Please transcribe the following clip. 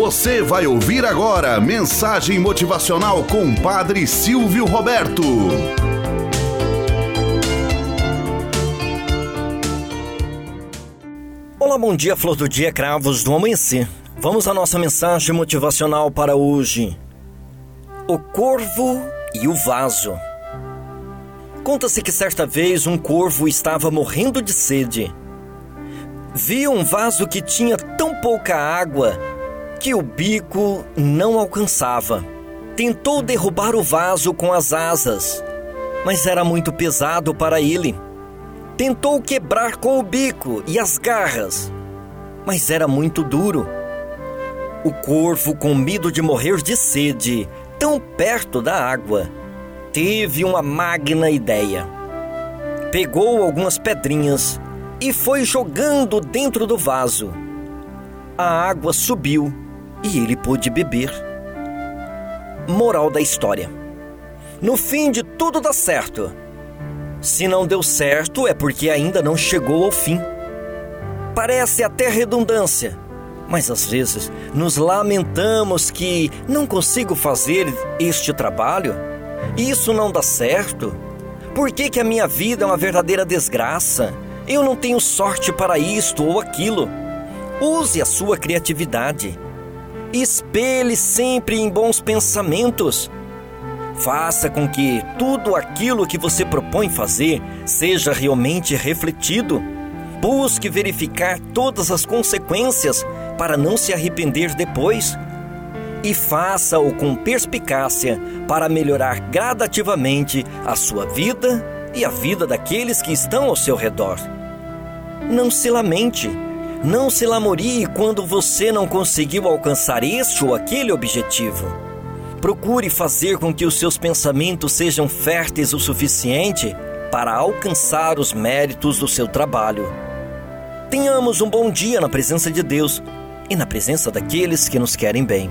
Você vai ouvir agora mensagem motivacional com Padre Silvio Roberto. Olá, bom dia, flor do dia, cravos do amanhecer. Vamos à nossa mensagem motivacional para hoje. O corvo e o vaso. Conta-se que certa vez um corvo estava morrendo de sede. Viu um vaso que tinha tão pouca água que o bico não alcançava. Tentou derrubar o vaso com as asas, mas era muito pesado para ele. Tentou quebrar com o bico e as garras, mas era muito duro. O corvo, com medo de morrer de sede, tão perto da água, teve uma magna ideia. Pegou algumas pedrinhas e foi jogando dentro do vaso. A água subiu e ele pôde beber. Moral da história: No fim de tudo dá certo. Se não deu certo, é porque ainda não chegou ao fim. Parece até redundância, mas às vezes nos lamentamos que não consigo fazer este trabalho, isso não dá certo. Por que, que a minha vida é uma verdadeira desgraça? Eu não tenho sorte para isto ou aquilo. Use a sua criatividade. Espelhe sempre em bons pensamentos. Faça com que tudo aquilo que você propõe fazer seja realmente refletido. Busque verificar todas as consequências para não se arrepender depois. E faça-o com perspicácia para melhorar gradativamente a sua vida e a vida daqueles que estão ao seu redor. Não se lamente, não se lamorie quando você não conseguiu alcançar este ou aquele objetivo. Procure fazer com que os seus pensamentos sejam férteis o suficiente para alcançar os méritos do seu trabalho. Tenhamos um bom dia na presença de Deus e na presença daqueles que nos querem bem.